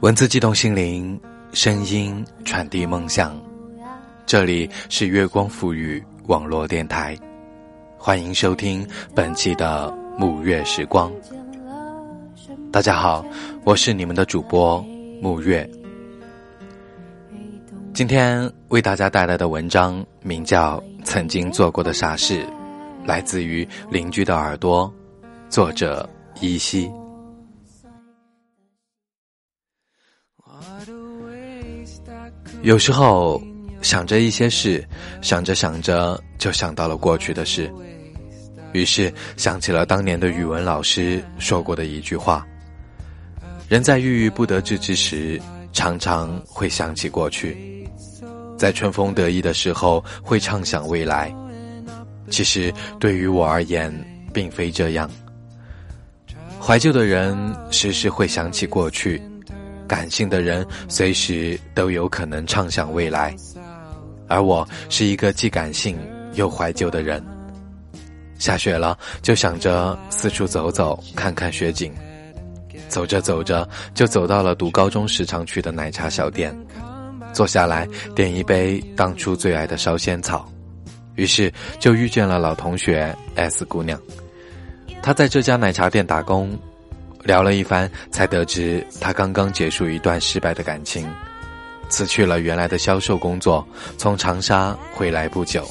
文字激动心灵，声音传递梦想。这里是月光赋予网络电台，欢迎收听本期的沐月时光。大家好，我是你们的主播沐月。今天为大家带来的文章名叫《曾经做过的傻事》，来自于邻居的耳朵，作者依稀。有时候想着一些事，想着想着就想到了过去的事，于是想起了当年的语文老师说过的一句话：“人在郁郁不得志之时，常常会想起过去；在春风得意的时候，会畅想未来。”其实对于我而言，并非这样。怀旧的人时时会想起过去。感性的人随时都有可能畅想未来，而我是一个既感性又怀旧的人。下雪了，就想着四处走走，看看雪景。走着走着，就走到了读高中时常去的奶茶小店，坐下来点一杯当初最爱的烧仙草，于是就遇见了老同学 S 姑娘。她在这家奶茶店打工。聊了一番，才得知他刚刚结束一段失败的感情，辞去了原来的销售工作，从长沙回来不久。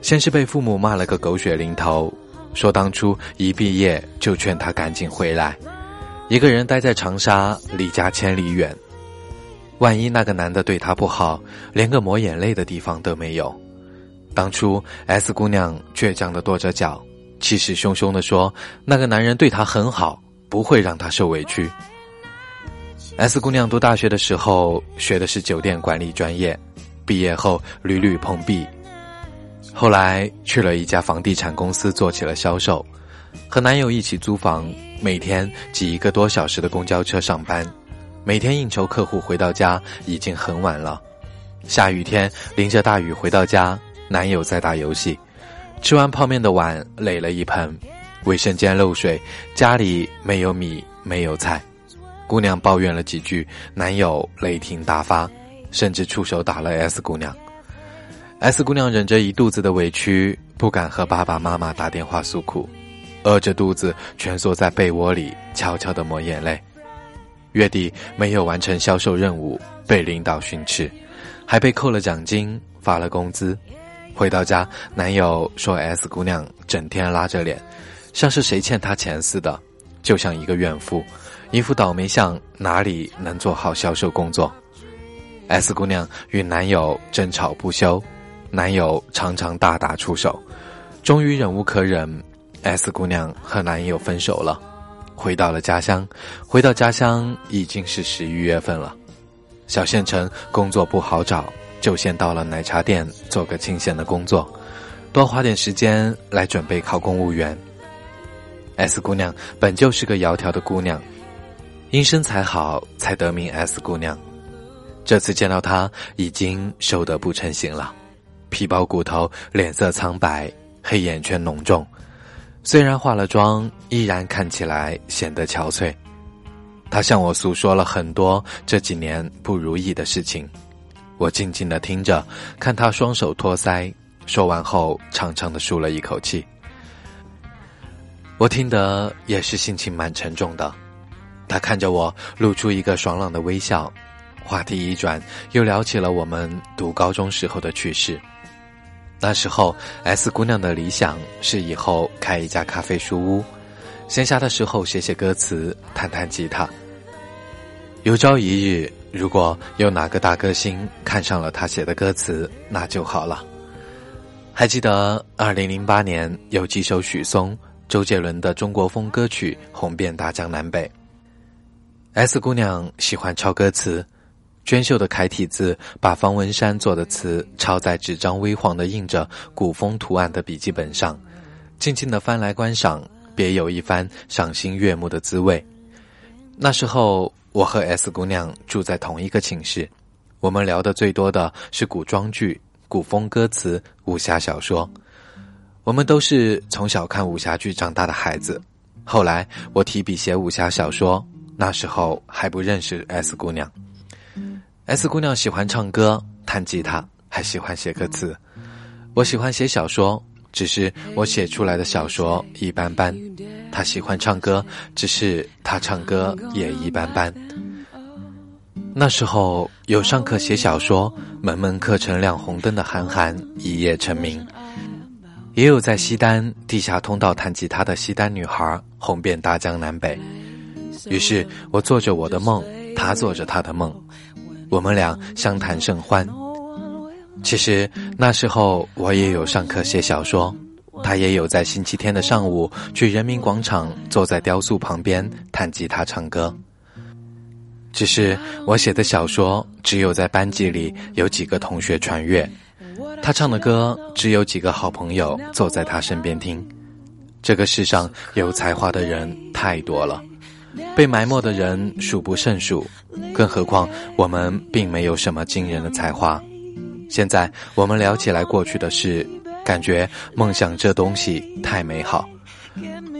先是被父母骂了个狗血淋头，说当初一毕业就劝他赶紧回来，一个人待在长沙，离家千里远，万一那个男的对他不好，连个抹眼泪的地方都没有。当初 S 姑娘倔强的跺着脚，气势汹汹的说：“那个男人对她很好。”不会让她受委屈。S 姑娘读大学的时候学的是酒店管理专业，毕业后屡屡碰壁，后来去了一家房地产公司做起了销售，和男友一起租房，每天挤一个多小时的公交车上班，每天应酬客户回到家已经很晚了，下雨天淋着大雨回到家，男友在打游戏，吃完泡面的碗垒了一盆。卫生间漏水，家里没有米没有菜，姑娘抱怨了几句，男友雷霆大发，甚至出手打了 S 姑娘。S 姑娘忍着一肚子的委屈，不敢和爸爸妈妈打电话诉苦，饿着肚子蜷缩在被窝里，悄悄的抹眼泪。月底没有完成销售任务，被领导训斥，还被扣了奖金，发了工资。回到家，男友说 S 姑娘整天拉着脸。像是谁欠他钱似的，就像一个怨妇，一副倒霉相，哪里能做好销售工作？S 姑娘与男友争吵不休，男友常常大打出手，终于忍无可忍，S 姑娘和男友分手了，回到了家乡。回到家乡已经是十一月份了，小县城工作不好找，就先到了奶茶店做个清闲的工作，多花点时间来准备考公务员。S 姑娘本就是个窈窕的姑娘，因身材好才得名 S 姑娘。这次见到她，已经瘦得不成形了，皮包骨头，脸色苍白，黑眼圈浓重。虽然化了妆，依然看起来显得憔悴。她向我诉说了很多这几年不如意的事情，我静静的听着，看她双手托腮，说完后长长的舒了一口气。我听得也是心情蛮沉重的，他看着我，露出一个爽朗的微笑。话题一转，又聊起了我们读高中时候的趣事。那时候，S 姑娘的理想是以后开一家咖啡书屋，闲暇的时候写写歌词，弹弹吉他。有朝一日，如果有哪个大歌星看上了他写的歌词，那就好了。还记得二零零八年有几首许嵩。周杰伦的中国风歌曲红遍大江南北。S 姑娘喜欢抄歌词，娟秀的楷体字把方文山做的词抄在纸张微黄的印着古风图案的笔记本上，静静的翻来观赏，别有一番赏心悦目的滋味。那时候我和 S 姑娘住在同一个寝室，我们聊的最多的是古装剧、古风歌词、武侠小说。我们都是从小看武侠剧长大的孩子，后来我提笔写武侠小说，那时候还不认识 S 姑娘。S 姑娘喜欢唱歌、弹吉他，还喜欢写歌词。我喜欢写小说，只是我写出来的小说一般般。她喜欢唱歌，只是她唱歌也一般般。那时候有上课写小说，门门课程亮红灯的韩寒一夜成名。也有在西单地下通道弹吉他的西单女孩红遍大江南北，于是我做着我的梦，她做着她的梦，我们俩相谈甚欢。其实那时候我也有上课写小说，她也有在星期天的上午去人民广场坐在雕塑旁边弹吉他唱歌。只是我写的小说只有在班级里有几个同学传阅。他唱的歌，只有几个好朋友坐在他身边听。这个世上有才华的人太多了，被埋没的人数不胜数。更何况我们并没有什么惊人的才华。现在我们聊起来过去的事，感觉梦想这东西太美好。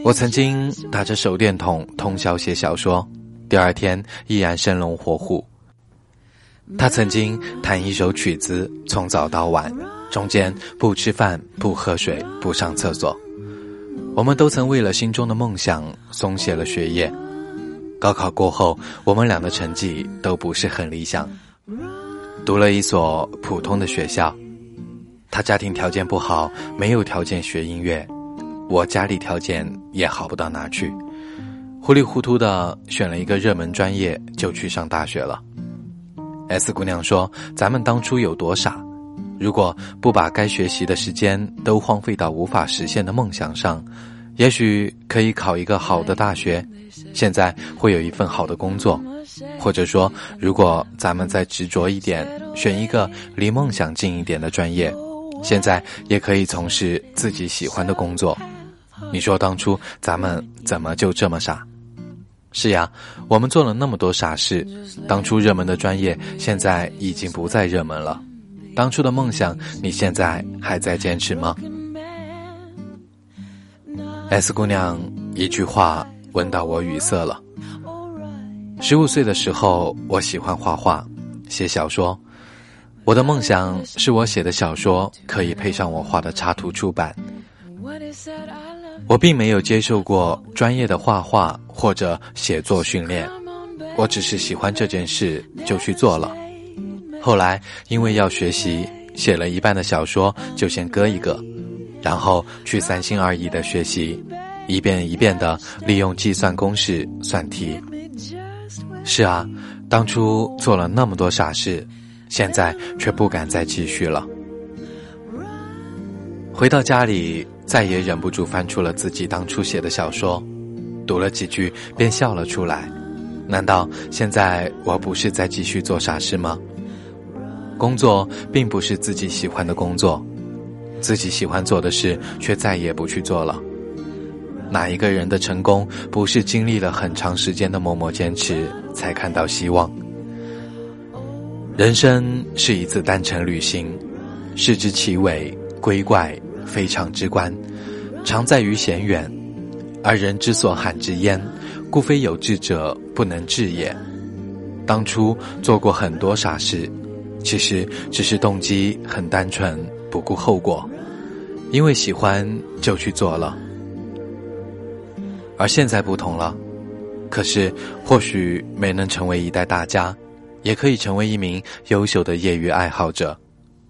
我曾经打着手电筒通宵写小说，第二天依然生龙活虎。他曾经弹一首曲子，从早到晚，中间不吃饭、不喝水、不上厕所。我们都曾为了心中的梦想松懈了学业。高考过后，我们俩的成绩都不是很理想，读了一所普通的学校。他家庭条件不好，没有条件学音乐；我家里条件也好不到哪去，糊里糊涂的选了一个热门专业，就去上大学了。S 姑娘说：“咱们当初有多傻，如果不把该学习的时间都荒废到无法实现的梦想上，也许可以考一个好的大学，现在会有一份好的工作。或者说，如果咱们再执着一点，选一个离梦想近一点的专业，现在也可以从事自己喜欢的工作。你说当初咱们怎么就这么傻？”是呀，我们做了那么多傻事。当初热门的专业，现在已经不再热门了。当初的梦想，你现在还在坚持吗？S 姑娘一句话问到我语塞了。十五岁的时候，我喜欢画画、写小说。我的梦想是我写的小说可以配上我画的插图出版。我并没有接受过专业的画画或者写作训练，我只是喜欢这件事就去做了。后来因为要学习，写了一半的小说就先搁一个，然后去三心二意的学习，一遍一遍的利用计算公式算题。是啊，当初做了那么多傻事，现在却不敢再继续了。回到家里。再也忍不住翻出了自己当初写的小说，读了几句便笑了出来。难道现在我不是在继续做傻事吗？工作并不是自己喜欢的工作，自己喜欢做的事却再也不去做了。哪一个人的成功不是经历了很长时间的默默坚持才看到希望？人生是一次单程旅行，视之其伟归怪。非常之观，常在于险远，而人之所罕至焉，故非有志者不能至也。当初做过很多傻事，其实只是动机很单纯，不顾后果，因为喜欢就去做了。而现在不同了，可是或许没能成为一代大家，也可以成为一名优秀的业余爱好者。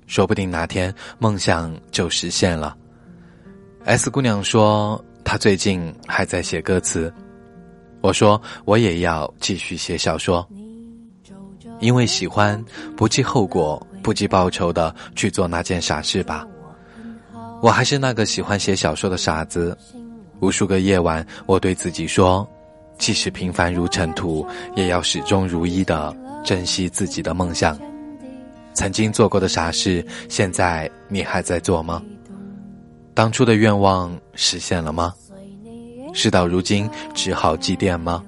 说不定哪天梦想就实现了。S 姑娘说她最近还在写歌词，我说我也要继续写小说，因为喜欢，不计后果、不计报酬的去做那件傻事吧。我还是那个喜欢写小说的傻子，无数个夜晚，我对自己说，即使平凡如尘土，也要始终如一的珍惜自己的梦想。曾经做过的傻事，现在你还在做吗？当初的愿望实现了吗？事到如今只好祭奠吗？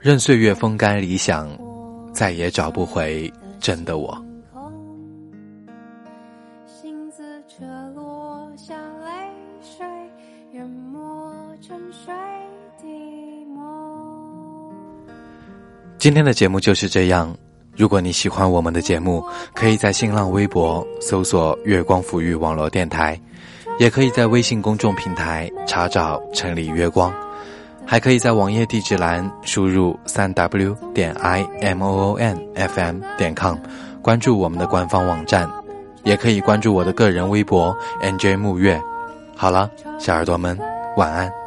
任岁月风干理想，再也找不回真的我。心字落，泪水淹没沉睡。今天的节目就是这样。如果你喜欢我们的节目，可以在新浪微博搜索“月光抚育网络电台”，也可以在微信公众平台查找“城里月光”，还可以在网页地址栏输入三 w 点 i m o o n f m 点 com，关注我们的官方网站，也可以关注我的个人微博 n j 木月。好了，小耳朵们，晚安。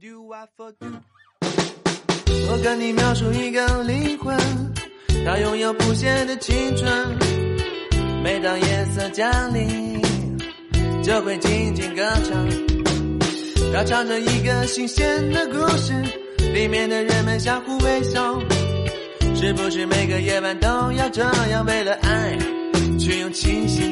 Do I for do？我跟你描述一个灵魂，它拥有不谢的青春。每当夜色降临，就会静静歌唱。它唱着一个新鲜的故事，里面的人们相互微笑。是不是每个夜晚都要这样，为了爱，去用清醒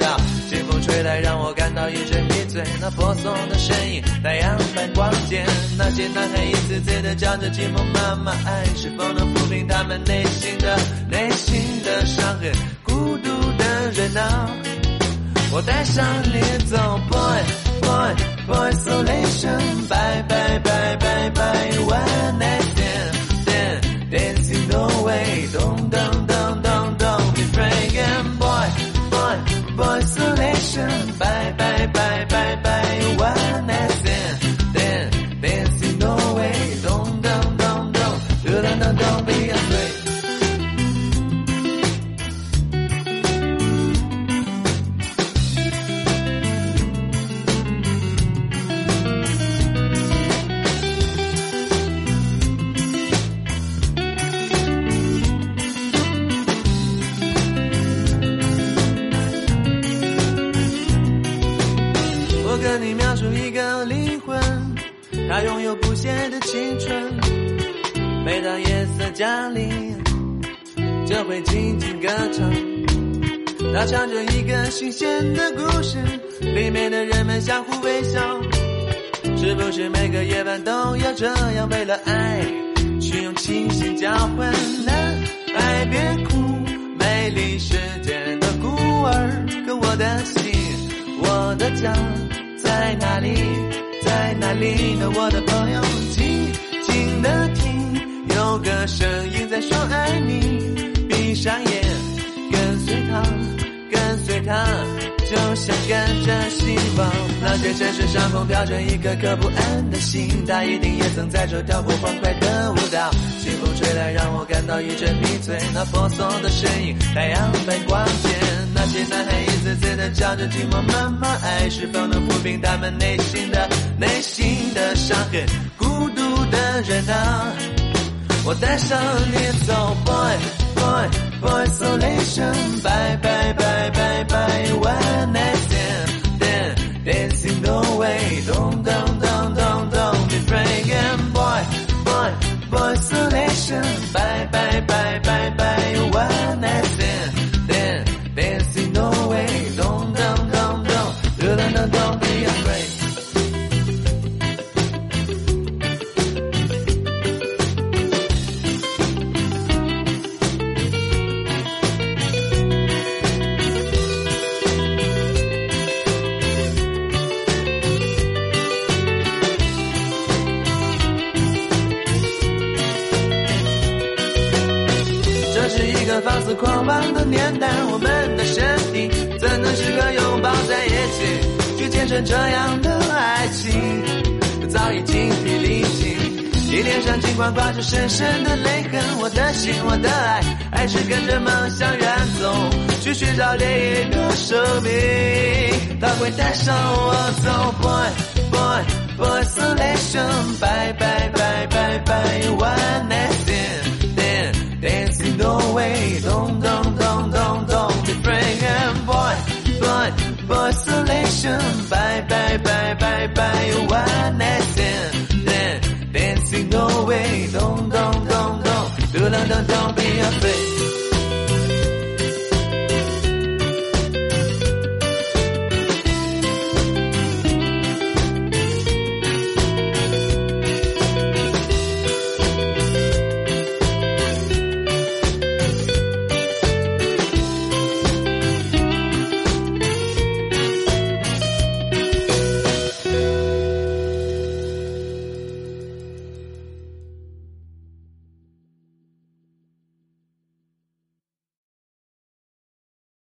微风吹来，让我感到一阵迷醉。那婆娑的身影，太阳般光洁。那些男孩一次次的叫着寂寞妈妈，爱是否能抚平他们内心的内心的伤痕？孤独的人啊，我带上你走，boy boy boy isolation，bye bye bye bye bye，one night stand dancing no way，Isolation. Bye, bye, bye, bye, bye. 它拥有不谢的青春。每当夜色降临，就会静静歌唱。它唱着一个新鲜的故事，里面的人们相互微笑。是不是每个夜晚都要这样，为了爱，去用清醒交换？爱别哭，美丽世界的孤儿，可我的心，我的家在哪里？在哪里呢？我的朋友，静静的听，有个声音在说爱你。闭上眼，跟随他，跟随他，就像跟着希望。那些城市上空飘着一颗颗不安的心，他一定也曾在这跳过欢快的舞蹈。清风吹来，让我感到一阵迷醉。那婆娑的身影，太阳般光洁。那些男孩一次次的叫着寂寞妈妈，爱是否能抚平他们内心的内心的伤痕？孤独的人啊，我带上你走，boy boy boy isolation，bye bye bye bye bye，one night stand dancing no way，咚咚咚咚咚，be free boy boy boy isolation，bye bye bye bye bye，one night stand 这样的爱情？早已精疲力尽，你脸上尽管挂着深深的泪痕，我的心，我的爱，还是跟着梦想远走，去寻找另一个生命，他会带上我走，boy boy boy isolation，bye bye bye bye Bye，，one night stand，dancing no way，don't don't don't don't don't be afraid and boy boy s o l a t i o n boy isolation，拜拜拜拜拜，one night stand，dancing no way，don't don't don't don't，don't don't don't be afraid。